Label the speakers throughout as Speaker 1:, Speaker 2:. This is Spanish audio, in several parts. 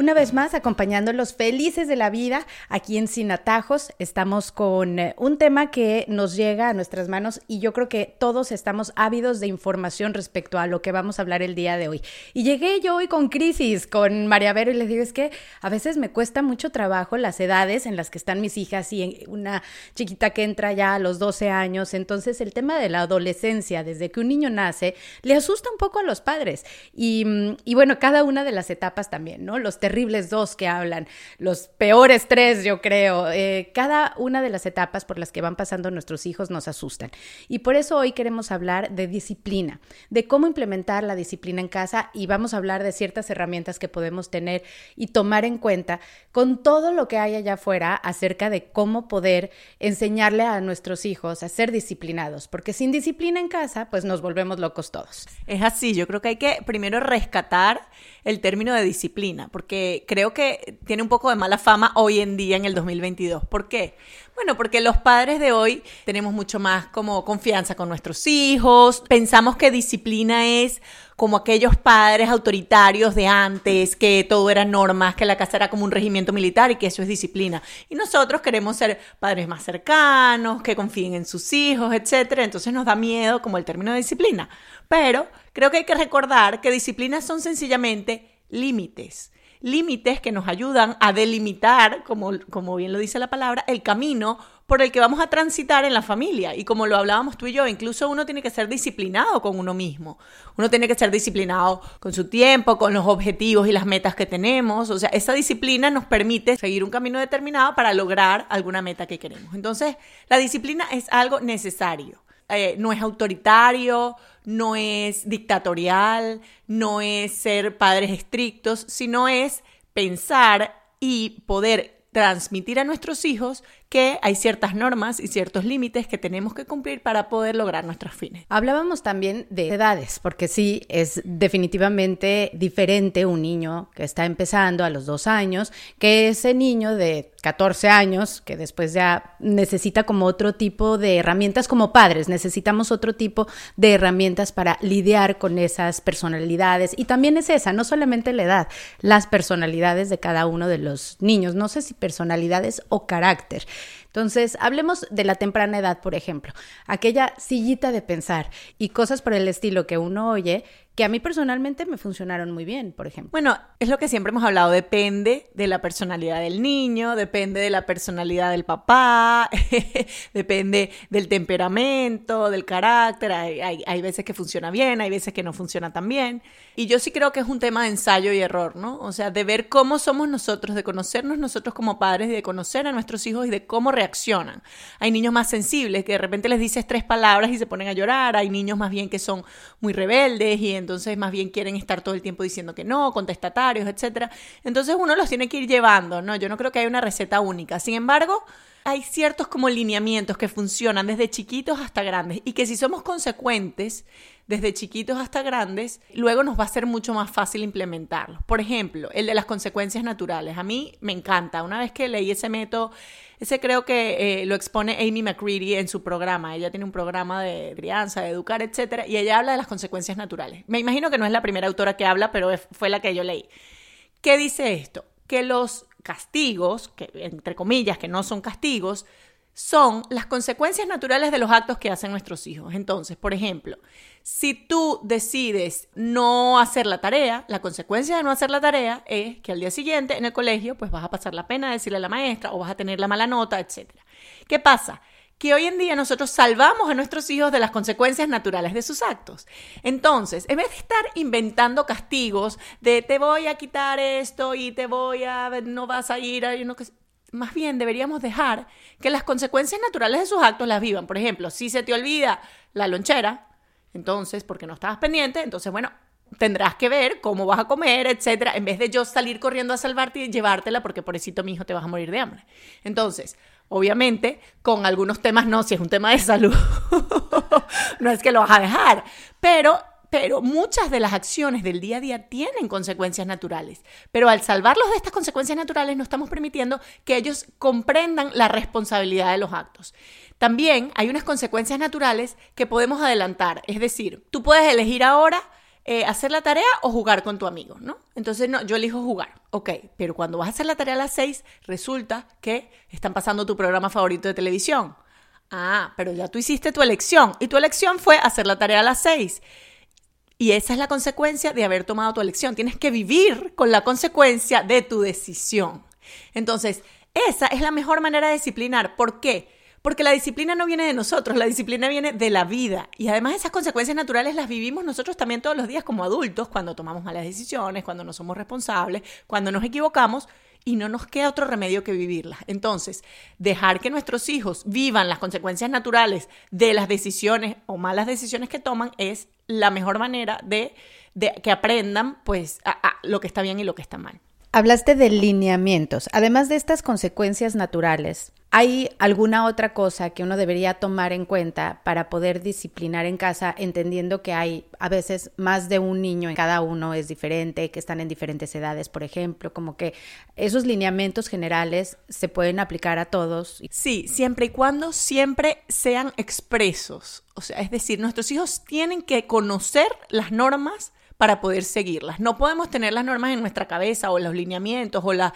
Speaker 1: Una vez más, acompañándolos felices de la vida aquí en Sin Atajos, estamos con eh, un tema que nos llega a nuestras manos y yo creo que todos estamos ávidos de información respecto a lo que vamos a hablar el día de hoy. Y llegué yo hoy con crisis, con María Vero, y les digo, es que a veces me cuesta mucho trabajo las edades en las que están mis hijas y una chiquita que entra ya a los 12 años. Entonces, el tema de la adolescencia, desde que un niño nace, le asusta un poco a los padres. Y, mm, y bueno, cada una de las etapas también, ¿no? Los terribles dos que hablan, los peores tres, yo creo. Eh, cada una de las etapas por las que van pasando nuestros hijos nos asustan. Y por eso hoy queremos hablar de disciplina, de cómo implementar la disciplina en casa y vamos a hablar de ciertas herramientas que podemos tener y tomar en cuenta con todo lo que hay allá afuera acerca de cómo poder enseñarle a nuestros hijos a ser disciplinados, porque sin disciplina en casa, pues nos volvemos locos todos.
Speaker 2: Es así, yo creo que hay que primero rescatar el término de disciplina, porque creo que tiene un poco de mala fama hoy en día en el 2022. ¿Por qué? Bueno, porque los padres de hoy tenemos mucho más como confianza con nuestros hijos, pensamos que disciplina es como aquellos padres autoritarios de antes, que todo era normas, que la casa era como un regimiento militar y que eso es disciplina. Y nosotros queremos ser padres más cercanos, que confíen en sus hijos, etc. Entonces nos da miedo como el término disciplina. Pero creo que hay que recordar que disciplinas son sencillamente límites límites que nos ayudan a delimitar, como, como bien lo dice la palabra, el camino por el que vamos a transitar en la familia. Y como lo hablábamos tú y yo, incluso uno tiene que ser disciplinado con uno mismo. Uno tiene que ser disciplinado con su tiempo, con los objetivos y las metas que tenemos. O sea, esa disciplina nos permite seguir un camino determinado para lograr alguna meta que queremos. Entonces, la disciplina es algo necesario. Eh, no es autoritario, no es dictatorial, no es ser padres estrictos, sino es pensar y poder transmitir a nuestros hijos que hay ciertas normas y ciertos límites que tenemos que cumplir para poder lograr nuestros fines.
Speaker 1: Hablábamos también de edades, porque sí, es definitivamente diferente un niño que está empezando a los dos años que ese niño de 14 años que después ya necesita como otro tipo de herramientas como padres, necesitamos otro tipo de herramientas para lidiar con esas personalidades. Y también es esa, no solamente la edad, las personalidades de cada uno de los niños, no sé si personalidades o carácter. Entonces, hablemos de la temprana edad, por ejemplo, aquella sillita de pensar y cosas por el estilo que uno oye que a mí personalmente me funcionaron muy bien, por ejemplo.
Speaker 2: Bueno, es lo que siempre hemos hablado, depende de la personalidad del niño, depende de la personalidad del papá, depende del temperamento, del carácter, hay, hay, veces que funciona bien, hay veces que no funciona tan bien. Y yo sí creo que es un tema de ensayo y error, ¿no? O sea, de ver cómo somos nosotros, de conocernos nosotros como padres, de conocer a nuestros hijos y de cómo reaccionan. Hay niños más sensibles que de repente les dices tres palabras y se ponen a llorar, hay niños más bien que son muy rebeldes y entonces más bien quieren estar todo el tiempo diciendo que no, contestatarios, etc. Entonces uno los tiene que ir llevando, ¿no? Yo no creo que haya una receta única. Sin embargo, hay ciertos como lineamientos que funcionan desde chiquitos hasta grandes y que si somos consecuentes desde chiquitos hasta grandes, luego nos va a ser mucho más fácil implementarlos. Por ejemplo, el de las consecuencias naturales. A mí me encanta. Una vez que leí ese método, ese creo que eh, lo expone Amy McCready en su programa. Ella tiene un programa de crianza, de educar, etcétera, y ella habla de las consecuencias naturales. Me imagino que no es la primera autora que habla, pero fue la que yo leí. ¿Qué dice esto? Que los castigos, que entre comillas, que no son castigos, son las consecuencias naturales de los actos que hacen nuestros hijos. Entonces, por ejemplo, si tú decides no hacer la tarea, la consecuencia de no hacer la tarea es que al día siguiente en el colegio pues vas a pasar la pena de decirle a la maestra o vas a tener la mala nota, etc. ¿Qué pasa? Que hoy en día nosotros salvamos a nuestros hijos de las consecuencias naturales de sus actos. Entonces, en vez de estar inventando castigos de te voy a quitar esto y te voy a, no vas a ir, a, no, más bien deberíamos dejar que las consecuencias naturales de sus actos las vivan. Por ejemplo, si se te olvida la lonchera, entonces, porque no estabas pendiente, entonces, bueno, tendrás que ver cómo vas a comer, etcétera, en vez de yo salir corriendo a salvarte y llevártela porque pobrecito mi hijo te vas a morir de hambre. Entonces, obviamente, con algunos temas no, si es un tema de salud, no es que lo vas a dejar, pero pero muchas de las acciones del día a día tienen consecuencias naturales. Pero al salvarlos de estas consecuencias naturales no estamos permitiendo que ellos comprendan la responsabilidad de los actos. También hay unas consecuencias naturales que podemos adelantar. Es decir, tú puedes elegir ahora eh, hacer la tarea o jugar con tu amigo, ¿no? Entonces, no, yo elijo jugar. Ok, pero cuando vas a hacer la tarea a las seis, resulta que están pasando tu programa favorito de televisión. Ah, pero ya tú hiciste tu elección y tu elección fue hacer la tarea a las seis. Y esa es la consecuencia de haber tomado tu elección. Tienes que vivir con la consecuencia de tu decisión. Entonces, esa es la mejor manera de disciplinar. ¿Por qué? Porque la disciplina no viene de nosotros, la disciplina viene de la vida. Y además esas consecuencias naturales las vivimos nosotros también todos los días como adultos, cuando tomamos malas decisiones, cuando no somos responsables, cuando nos equivocamos y no nos queda otro remedio que vivirlas. Entonces, dejar que nuestros hijos vivan las consecuencias naturales de las decisiones o malas decisiones que toman es la mejor manera de, que aprendan pues lo que está bien y lo que está mal.
Speaker 1: Hablaste de lineamientos. Además de estas consecuencias naturales, ¿hay alguna otra cosa que uno debería tomar en cuenta para poder disciplinar en casa, entendiendo que hay a veces más de un niño en cada uno es diferente, que están en diferentes edades, por ejemplo, como que esos lineamientos generales se pueden aplicar a todos?
Speaker 2: Sí, siempre y cuando siempre sean expresos. O sea, es decir, nuestros hijos tienen que conocer las normas para poder seguirlas. No podemos tener las normas en nuestra cabeza o los lineamientos o,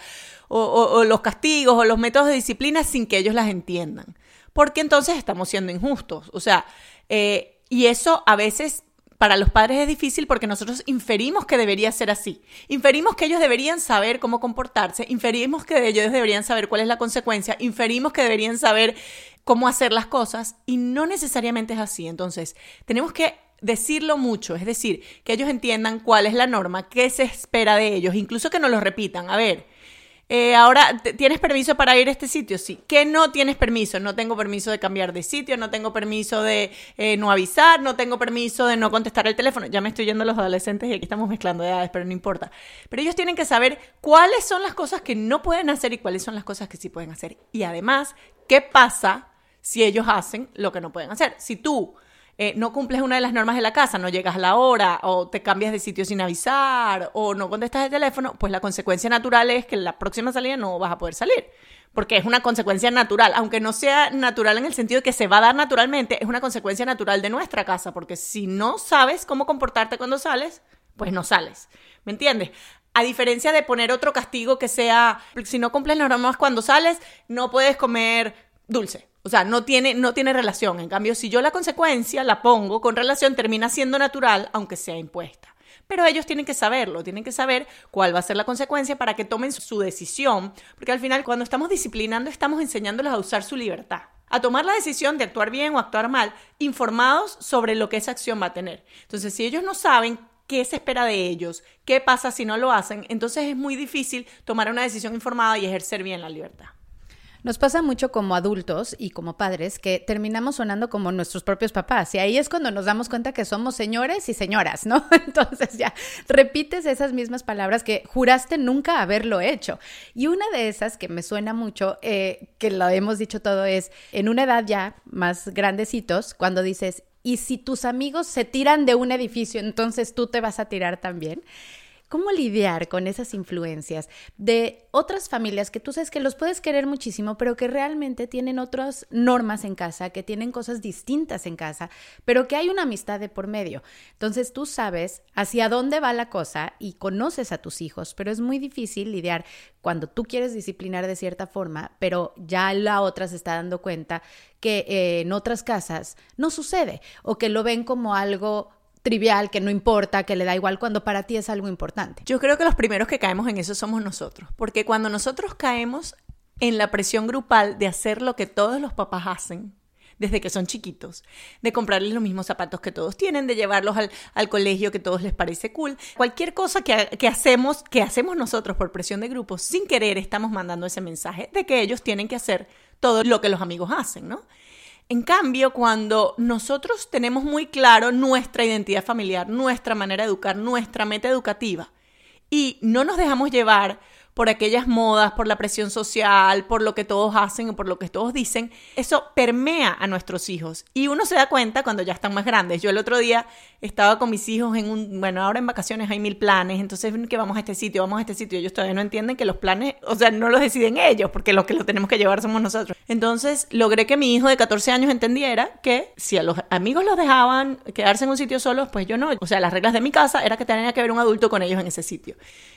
Speaker 2: o, los castigos o los métodos de disciplina sin que ellos las entiendan, porque entonces estamos siendo injustos. O sea, eh, y eso a veces para los padres es difícil porque nosotros inferimos que debería ser así. Inferimos que ellos deberían saber cómo comportarse, inferimos que ellos deberían saber cuál es la consecuencia, inferimos que deberían saber cómo hacer las cosas y no necesariamente es así. Entonces, tenemos que decirlo mucho, es decir, que ellos entiendan cuál es la norma, qué se espera de ellos, incluso que no lo repitan. A ver, eh, ahora, ¿tienes permiso para ir a este sitio? Sí. ¿Qué no tienes permiso? No tengo permiso de cambiar de sitio, no tengo permiso de eh, no avisar, no tengo permiso de no contestar el teléfono. Ya me estoy yendo a los adolescentes y aquí estamos mezclando edades, pero no importa. Pero ellos tienen que saber cuáles son las cosas que no pueden hacer y cuáles son las cosas que sí pueden hacer. Y además, ¿qué pasa si ellos hacen lo que no pueden hacer? Si tú eh, no cumples una de las normas de la casa, no llegas a la hora, o te cambias de sitio sin avisar, o no contestas el teléfono, pues la consecuencia natural es que la próxima salida no vas a poder salir. Porque es una consecuencia natural, aunque no sea natural en el sentido de que se va a dar naturalmente, es una consecuencia natural de nuestra casa, porque si no sabes cómo comportarte cuando sales, pues no sales. ¿Me entiendes? A diferencia de poner otro castigo que sea, si no cumples las normas cuando sales, no puedes comer dulce. O sea, no tiene, no tiene relación. En cambio, si yo la consecuencia la pongo con relación, termina siendo natural, aunque sea impuesta. Pero ellos tienen que saberlo, tienen que saber cuál va a ser la consecuencia para que tomen su decisión, porque al final cuando estamos disciplinando estamos enseñándolos a usar su libertad, a tomar la decisión de actuar bien o actuar mal, informados sobre lo que esa acción va a tener. Entonces, si ellos no saben qué se espera de ellos, qué pasa si no lo hacen, entonces es muy difícil tomar una decisión informada y ejercer bien la libertad.
Speaker 1: Nos pasa mucho como adultos y como padres que terminamos sonando como nuestros propios papás y ahí es cuando nos damos cuenta que somos señores y señoras, ¿no? Entonces ya repites esas mismas palabras que juraste nunca haberlo hecho. Y una de esas que me suena mucho, eh, que lo hemos dicho todo, es en una edad ya más grandecitos, cuando dices, y si tus amigos se tiran de un edificio, entonces tú te vas a tirar también. ¿Cómo lidiar con esas influencias de otras familias que tú sabes que los puedes querer muchísimo, pero que realmente tienen otras normas en casa, que tienen cosas distintas en casa, pero que hay una amistad de por medio? Entonces tú sabes hacia dónde va la cosa y conoces a tus hijos, pero es muy difícil lidiar cuando tú quieres disciplinar de cierta forma, pero ya la otra se está dando cuenta que eh, en otras casas no sucede o que lo ven como algo trivial, que no importa, que le da igual cuando para ti es algo importante.
Speaker 2: Yo creo que los primeros que caemos en eso somos nosotros, porque cuando nosotros caemos en la presión grupal de hacer lo que todos los papás hacen, desde que son chiquitos, de comprarles los mismos zapatos que todos tienen, de llevarlos al, colegio que todos les parece cool. Cualquier cosa que, que, hacemos, que hacemos nosotros por presión de grupos, sin querer estamos mandando ese mensaje de que ellos tienen que hacer todo lo que los amigos hacen, ¿no? En cambio, cuando nosotros tenemos muy claro nuestra identidad familiar, nuestra manera de educar, nuestra meta educativa, y no nos dejamos llevar por aquellas modas, por la presión social, por lo que todos hacen o por lo que todos dicen, eso permea a nuestros hijos. Y uno se da cuenta cuando ya están más grandes. Yo el otro día estaba con mis hijos en un, bueno, ahora en vacaciones hay mil planes, entonces que vamos a este sitio, vamos a este sitio. Ellos todavía no entienden que los planes, o sea, no los deciden ellos, porque los que los tenemos que llevar somos nosotros. Entonces logré que mi hijo de 14 años entendiera que si a los amigos los dejaban quedarse en un sitio solos, pues yo no. O sea, las reglas de mi casa era que tenía que haber un adulto con ellos en ese sitio.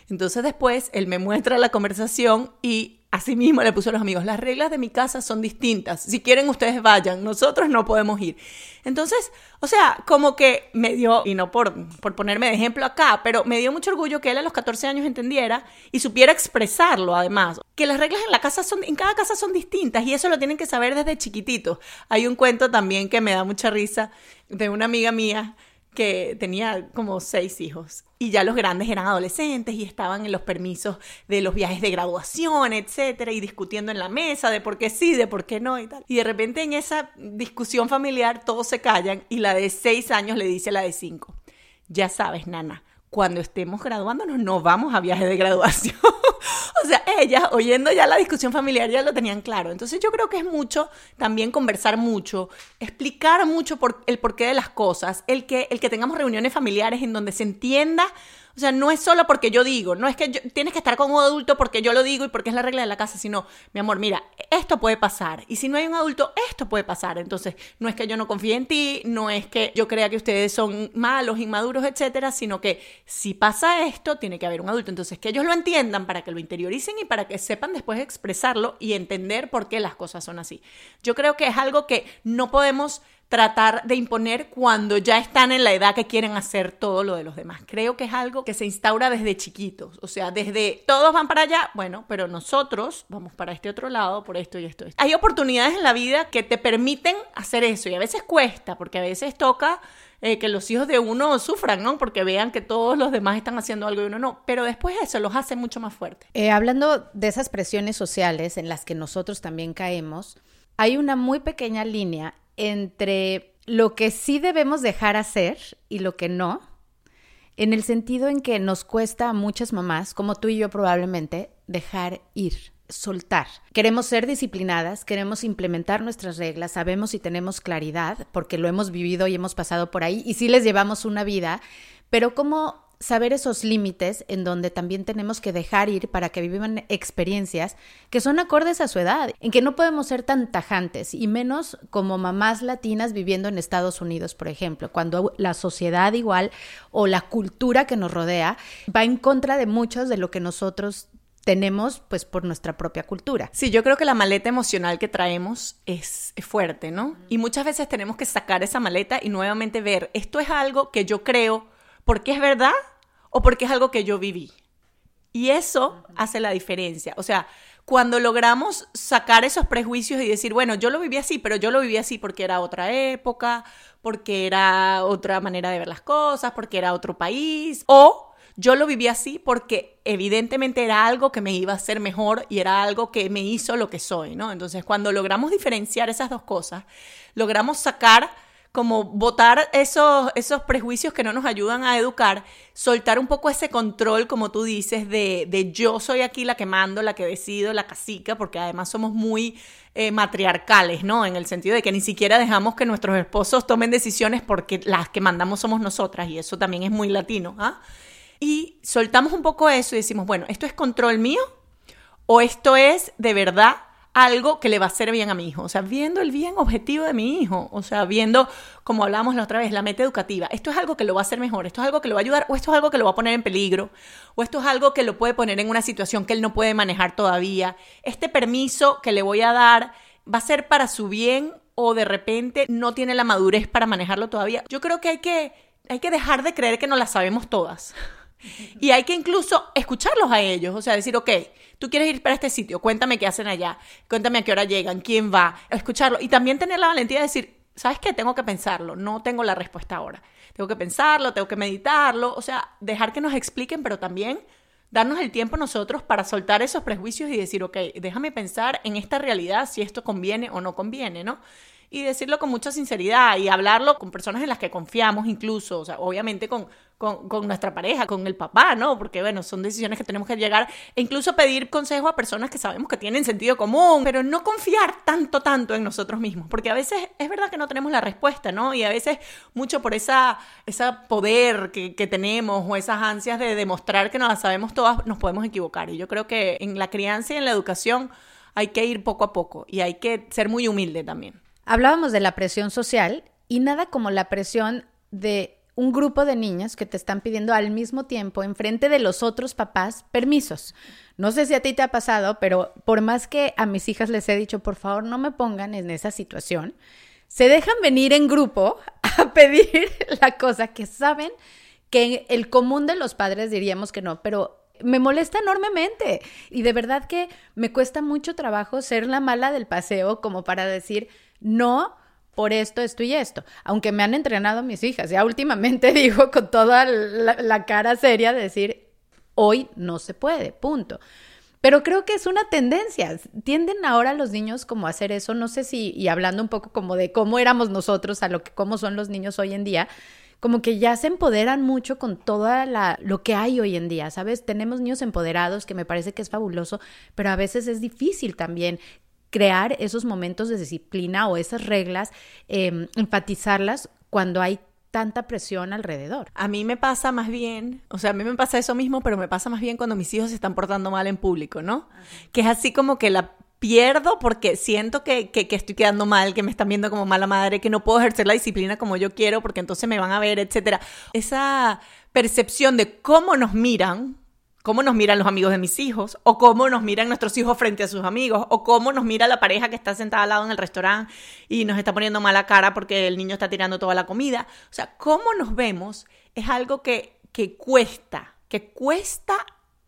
Speaker 2: Entonces después él me muestra la conversación y Así mismo le puso a los amigos, las reglas de mi casa son distintas. Si quieren ustedes vayan, nosotros no podemos ir. Entonces, o sea, como que me dio, y no por, por ponerme de ejemplo acá, pero me dio mucho orgullo que él a los 14 años entendiera y supiera expresarlo además. Que las reglas en la casa son, en cada casa son distintas y eso lo tienen que saber desde chiquititos. Hay un cuento también que me da mucha risa de una amiga mía que tenía como seis hijos y ya los grandes eran adolescentes y estaban en los permisos de los viajes de graduación, etcétera, y discutiendo en la mesa de por qué sí, de por qué no y tal. Y de repente en esa discusión familiar todos se callan y la de seis años le dice a la de cinco, ya sabes, nana, cuando estemos graduándonos no vamos a viaje de graduación. o sea, ellas oyendo ya la discusión familiar ya lo tenían claro. Entonces yo creo que es mucho también conversar mucho, explicar mucho por el porqué de las cosas, el que, el que tengamos reuniones familiares en donde se entienda o sea, no es solo porque yo digo, no es que tienes que estar con un adulto porque yo lo digo y porque es la regla de la casa, sino, mi amor, mira, esto puede pasar. Y si no hay un adulto, esto puede pasar. Entonces, no es que yo no confíe en ti, no es que yo crea que ustedes son malos, inmaduros, etcétera, sino que si pasa esto, tiene que haber un adulto. Entonces, que ellos lo entiendan para que lo interioricen y para que sepan después expresarlo y entender por qué las cosas son así. Yo creo que es algo que no podemos tratar de imponer cuando ya están en la edad que quieren hacer todo lo de los demás. Creo que es algo que se instaura desde chiquitos, o sea, desde todos van para allá, bueno, pero nosotros vamos para este otro lado por esto y esto. Hay oportunidades en la vida que te permiten hacer eso y a veces cuesta, porque a veces toca eh, que los hijos de uno sufran, ¿no? Porque vean que todos los demás están haciendo algo y uno no. Pero después eso los hace mucho más fuertes.
Speaker 1: Eh, hablando de esas presiones sociales en las que nosotros también caemos, hay una muy pequeña línea entre lo que sí debemos dejar hacer y lo que no, en el sentido en que nos cuesta a muchas mamás, como tú y yo probablemente, dejar ir, soltar. Queremos ser disciplinadas, queremos implementar nuestras reglas, sabemos y tenemos claridad, porque lo hemos vivido y hemos pasado por ahí, y sí les llevamos una vida, pero como saber esos límites en donde también tenemos que dejar ir para que vivan experiencias que son acordes a su edad, en que no podemos ser tan tajantes y menos como mamás latinas viviendo en Estados Unidos, por ejemplo, cuando la sociedad igual o la cultura que nos rodea va en contra de muchos de lo que nosotros tenemos pues por nuestra propia cultura.
Speaker 2: Sí, yo creo que la maleta emocional que traemos es, fuerte, ¿no? Y muchas veces tenemos que sacar esa maleta y nuevamente ver, esto es algo que yo creo porque es verdad o porque es algo que yo viví. Y eso hace la diferencia. O sea, cuando logramos sacar esos prejuicios y decir, bueno, yo lo viví así, pero yo lo viví así porque era otra época, porque era otra manera de ver las cosas, porque era otro país, o yo lo viví así porque evidentemente era algo que me iba a hacer mejor y era algo que me hizo lo que soy, ¿no? Entonces, cuando logramos diferenciar esas dos cosas, logramos sacar como votar esos, esos prejuicios que no nos ayudan a educar, soltar un poco ese control, como tú dices, de, de yo soy aquí la que mando, la que decido, la casica, porque además somos muy eh, matriarcales, ¿no? En el sentido de que ni siquiera dejamos que nuestros esposos tomen decisiones porque las que mandamos somos nosotras, y eso también es muy latino, ¿ah? Y soltamos un poco eso y decimos, bueno, ¿esto es control mío? ¿O esto es de verdad algo que le va a hacer bien a mi hijo. O sea, viendo el bien objetivo de mi hijo. O sea, viendo, como hablamos la otra vez, la meta educativa. Esto es algo que lo va a hacer mejor, esto es algo que lo va a ayudar, o esto es algo que lo va a poner en peligro, o esto es algo que lo puede poner en una situación que él no puede manejar todavía. Este permiso que le voy a dar va a ser para su bien o de repente no tiene la madurez para manejarlo todavía. Yo creo que hay que, hay que dejar de creer que no las sabemos todas. Y hay que incluso escucharlos a ellos, o sea, decir, ok, tú quieres ir para este sitio, cuéntame qué hacen allá, cuéntame a qué hora llegan, quién va, escucharlo. Y también tener la valentía de decir, ¿sabes qué? Tengo que pensarlo, no tengo la respuesta ahora. Tengo que pensarlo, tengo que meditarlo, o sea, dejar que nos expliquen, pero también darnos el tiempo nosotros para soltar esos prejuicios y decir, ok, déjame pensar en esta realidad si esto conviene o no conviene, ¿no? Y decirlo con mucha sinceridad y hablarlo con personas en las que confiamos incluso, o sea, obviamente con, con, nuestra pareja, con el papá, ¿no? Porque bueno, son decisiones que tenemos que llegar e incluso pedir consejo a personas que sabemos que tienen sentido común, pero no confiar tanto, tanto en nosotros mismos, porque a veces es verdad que no tenemos la respuesta, ¿no? Y a veces mucho por esa, esa poder que, que tenemos o esas ansias de demostrar que nos las sabemos todas, nos podemos equivocar. Y yo creo que en la crianza y en la educación hay que ir poco a poco y hay que ser muy humilde también.
Speaker 1: Hablábamos de la presión social y nada como la presión de un grupo de niñas que te están pidiendo al mismo tiempo, enfrente de los otros papás, permisos. No sé si a ti te ha pasado, pero por más que a mis hijas les he dicho, por favor, no me pongan en esa situación, se dejan venir en grupo a pedir la cosa que saben que el común de los padres diríamos que no, pero me molesta enormemente. Y de verdad que me cuesta mucho trabajo ser la mala del paseo como para decir, no por esto, esto y esto. Aunque me han entrenado mis hijas. Ya últimamente digo con toda la, cara seria decir, hoy no se puede, punto. Pero creo que es una tendencia. Tienden ahora los niños como a hacer eso. No sé si, y hablando un poco como de cómo éramos nosotros a lo que cómo son los niños hoy en día, como que ya se empoderan mucho con toda lo que hay hoy en día, ¿sabes? Tenemos niños empoderados que me parece que es fabuloso, pero a veces es difícil también crear esos momentos de disciplina o esas reglas, em, enfatizarlas cuando hay tanta presión alrededor.
Speaker 2: A mí me pasa más bien, o sea, a mí me pasa eso mismo, pero me pasa más bien cuando mis hijos se están portando mal en público, ¿no? Que es así como que la pierdo porque siento que, que, que, estoy quedando mal, que me están viendo como mala madre, que no puedo ejercer la disciplina como yo quiero porque entonces me van a ver, etcétera. Esa percepción de cómo nos miran cómo nos miran los amigos de mis hijos, o cómo nos miran nuestros hijos frente a sus amigos, o cómo nos mira la pareja que está sentada al lado en el restaurante y nos está poniendo mala cara porque el niño está tirando toda la comida. O sea, cómo nos vemos es algo que, que cuesta, que cuesta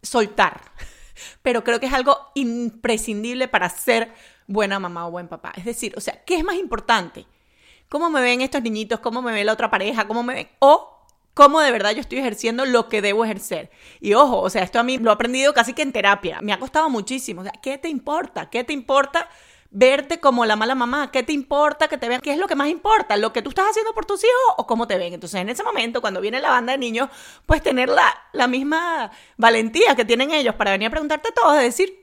Speaker 2: soltar, pero creo que es algo imprescindible para ser buena mamá o buen papá. Es decir, o sea, ¿qué es más importante? ¿Cómo me ven estos niñitos? ¿Cómo me ve la otra pareja? ¿Cómo me ven? O cómo de verdad yo estoy ejerciendo lo que debo ejercer. Y ojo, o sea, esto a mí lo he aprendido casi que en terapia. Me ha costado muchísimo. O sea, ¿qué te importa? ¿Qué te importa? verte como la mala mamá, ¿qué te importa que te vean? ¿Qué es lo que más importa? ¿Lo que tú estás haciendo por tus hijos o cómo te ven? Entonces, en ese momento, cuando viene la banda de niños, pues tener la, la misma valentía que tienen ellos para venir a preguntarte todo, de decir,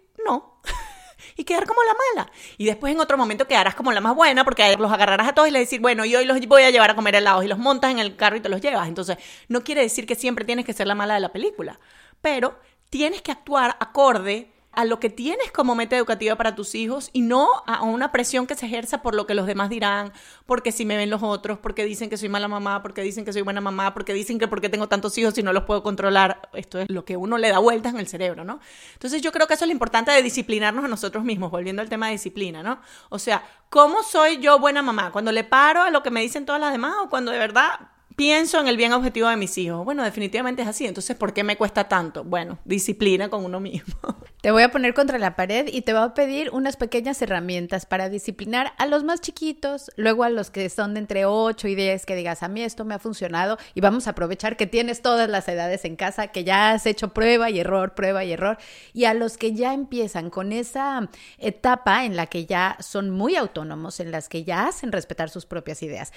Speaker 2: y quedar como la mala. Y después en otro momento quedarás como la más buena porque los agarrarás a todos y le decir, bueno, y hoy los voy a llevar a comer helados y los montas en el carro y te los llevas. Entonces, no quiere decir que siempre tienes que ser la mala de la película, pero tienes que actuar acorde a lo que tienes como meta educativa para tus hijos y no a una presión que se ejerza por lo que los demás dirán, porque si me ven los otros, porque dicen que soy mala mamá, porque dicen que soy buena mamá, porque dicen que porque tengo tantos hijos y no los puedo controlar. Esto es lo que uno le da vueltas en el cerebro, ¿no? Entonces yo creo que eso es lo importante de disciplinarnos a nosotros mismos, volviendo al tema de disciplina, ¿no? O sea, ¿cómo soy yo buena mamá? Cuando le paro a lo que me dicen todas las demás o cuando de verdad pienso en el bien objetivo de mis hijos. Bueno, definitivamente es así. Entonces, ¿por qué me cuesta tanto? Bueno, disciplina con uno mismo.
Speaker 1: Te voy a poner contra la pared y te voy a pedir unas pequeñas herramientas para disciplinar a los más chiquitos, luego a los que son de entre 8 y 10, que digas, a mí esto me ha funcionado y vamos a aprovechar que tienes todas las edades en casa, que ya has hecho prueba y error, prueba y error, y a los que ya empiezan con esa etapa en la que ya son muy autónomos, en las que ya hacen respetar sus propias ideas.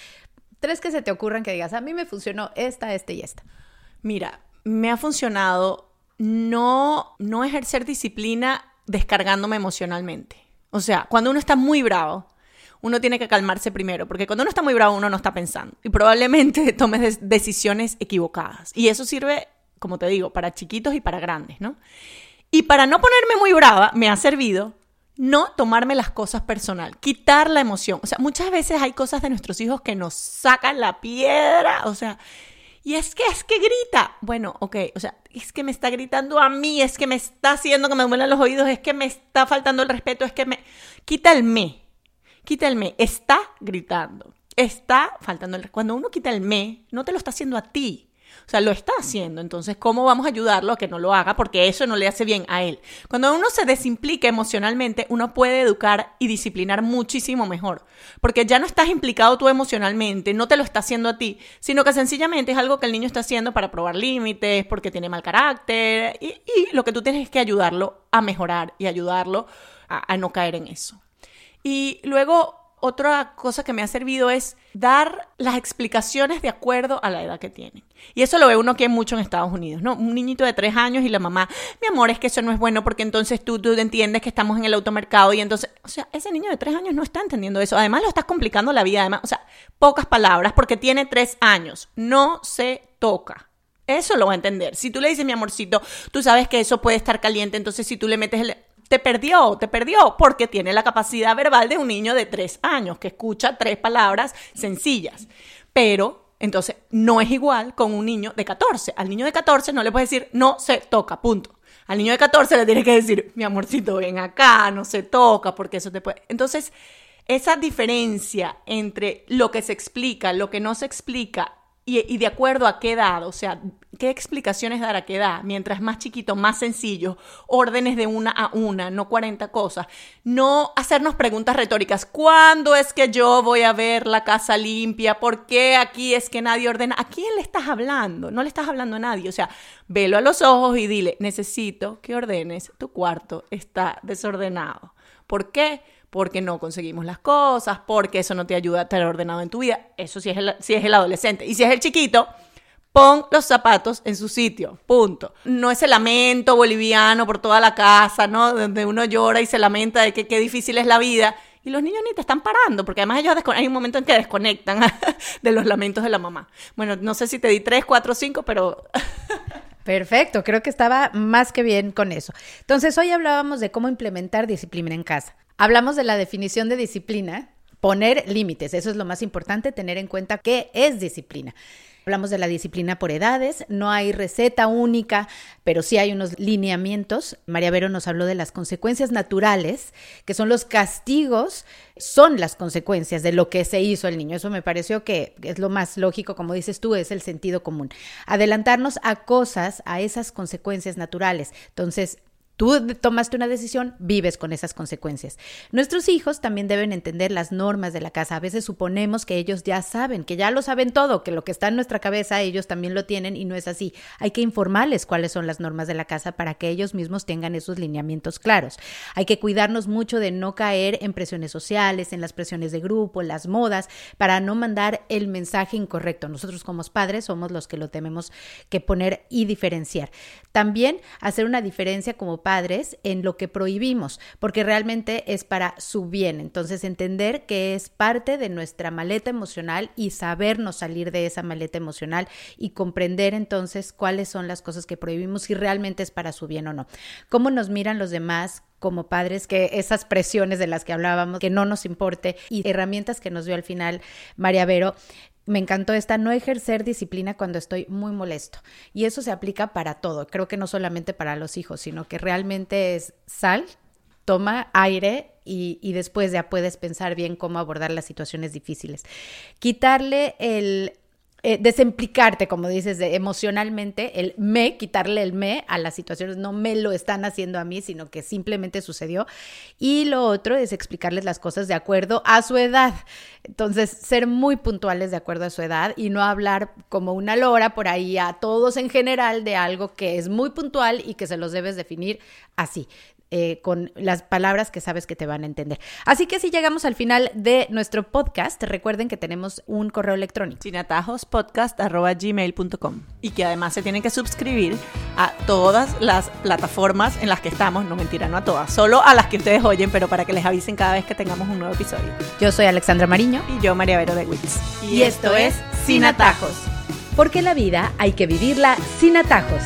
Speaker 1: Tres que se te ocurran que digas, a mí me funcionó esta, este y esta.
Speaker 2: Mira, me ha funcionado no, no ejercer disciplina descargándome emocionalmente. O sea, cuando uno está muy bravo, uno tiene que calmarse primero, porque cuando uno está muy bravo uno no está pensando y probablemente tomes decisiones equivocadas. Y eso sirve, como te digo, para chiquitos y para grandes, ¿no? Y para no ponerme muy brava, me ha servido no tomarme las cosas personal, quitar la emoción. O sea, muchas veces hay cosas de nuestros hijos que nos sacan la piedra, o sea, y es que es que grita. Bueno, ok, o sea, es que me está gritando a mí, es que me está haciendo que me duelen los oídos, es que me está faltando el respeto, es que me... Quita el me, quita el me, está gritando, está faltando el... Cuando uno quita el me, no te lo está haciendo a ti, o sea, lo está haciendo. Entonces, ¿cómo vamos a ayudarlo a que no lo haga? Porque eso no le hace bien a él. Cuando uno se desimplica emocionalmente, uno puede educar y disciplinar muchísimo mejor. Porque ya no estás implicado tú emocionalmente, no te lo está haciendo a ti, sino que sencillamente es algo que el niño está haciendo para probar límites, porque tiene mal carácter. Y, lo que tú tienes es que ayudarlo a mejorar y ayudarlo a, a no caer en eso. Y luego otra cosa que me ha servido es dar las explicaciones de acuerdo a la edad que tienen. Y eso lo ve uno que mucho en Estados Unidos, ¿no? Un niñito de tres años y la mamá, mi amor, es que eso no es bueno porque entonces tú, tú entiendes que estamos en el automercado y entonces, o sea, ese niño de tres años no está entendiendo eso. Además, lo estás complicando la vida, además, o sea, pocas palabras porque tiene tres años. No se toca. Eso lo va a entender. Si tú le dices, mi amorcito, tú sabes que eso puede estar caliente, entonces si tú le metes el te perdió, te perdió, porque tiene la capacidad verbal de un niño de tres años que escucha tres palabras sencillas. Pero entonces no es igual con un niño de 14. Al niño de 14 no le puedes decir no se toca, punto. Al niño de 14 le tienes que decir, mi amorcito, ven acá, no se toca, porque eso te puede. Entonces, esa diferencia entre lo que se explica, lo que no se explica y, de acuerdo a qué edad, o sea, qué explicaciones dar a qué edad, mientras más chiquito, más sencillo, órdenes de una a una, no 40 cosas, no hacernos preguntas retóricas, ¿cuándo es que yo voy a ver la casa limpia? ¿Por qué aquí es que nadie ordena? ¿A quién le estás hablando? No le estás hablando a nadie, o sea, velo a los ojos y dile, necesito que ordenes, tu cuarto está desordenado. ¿Por qué? Porque no conseguimos las cosas, porque eso no te ayuda a estar ordenado en tu vida. Eso sí es el, es el adolescente. Y si es el chiquito, pon los zapatos en su sitio, punto. No ese lamento boliviano por toda la casa, ¿no? Donde uno llora y se lamenta de que qué difícil es la vida. Y los niños ni te están parando, porque además ellos hay un momento en que desconectan de los lamentos de la mamá. Bueno, no sé si te di tres, cuatro, cinco, pero...
Speaker 1: Perfecto, creo que estaba más que bien con eso. Entonces, hoy hablábamos de cómo implementar disciplina en casa. Hablamos de la definición de disciplina, poner límites, eso es lo más importante, tener en cuenta qué es disciplina. Hablamos de la disciplina por edades, no hay receta única, pero sí hay unos lineamientos. María Vero nos habló de las consecuencias naturales, que son los castigos, son las consecuencias de lo que se hizo el niño. Eso me pareció que es lo más lógico, como dices tú, es el sentido común. Adelantarnos a cosas, a esas consecuencias naturales. Entonces, Tú tomaste una decisión, vives con esas consecuencias. Nuestros hijos también deben entender las normas de la casa. A veces suponemos que ellos ya saben, que ya lo saben todo, que lo que está en nuestra cabeza ellos también lo tienen y no es así. Hay que informarles cuáles son las normas de la casa para que ellos mismos tengan esos lineamientos claros. Hay que cuidarnos mucho de no caer en presiones sociales, en las presiones de grupo, en las modas, para no mandar el mensaje incorrecto. Nosotros como padres somos los que lo tenemos que poner y diferenciar. También hacer una diferencia como padres en lo que prohibimos, porque realmente es para su bien. Entonces, entender que es parte de nuestra maleta emocional y sabernos salir de esa maleta emocional y comprender entonces cuáles son las cosas que prohibimos si realmente es para su bien o no. Cómo nos miran los demás, como padres, que esas presiones de las que hablábamos, que no nos importe y herramientas que nos dio al final María Vero, me encantó esta no ejercer disciplina cuando estoy muy molesto. Y eso se aplica para todo. Creo que no solamente para los hijos, sino que realmente es sal, toma aire y, y, después ya puedes pensar bien cómo abordar las situaciones difíciles. Quitarle el, eh, desemplicarte, como dices, de, emocionalmente, el me, quitarle el me a las situaciones, no me lo están haciendo a mí, sino que simplemente sucedió. Y lo otro es explicarles las cosas de acuerdo a su edad. Entonces, ser muy puntuales de acuerdo a su edad y no hablar como una lora por ahí a todos en general de algo que es muy puntual y que se los debes definir así. Eh, con las palabras que sabes que te van a entender. Así que si llegamos al final de nuestro podcast, recuerden que tenemos un correo electrónico.
Speaker 2: sinatajospodcast.gmail.com Y que además se tienen que suscribir a todas las plataformas en las que estamos. No mentira, no a todas, solo a las que ustedes oyen, pero para que les avisen cada vez que tengamos un nuevo episodio.
Speaker 1: Yo soy Alexandra Mariño.
Speaker 2: Y yo, María Vero de Wix.
Speaker 1: Y, esto es Sin Atajos. Porque la vida hay que vivirla sin atajos.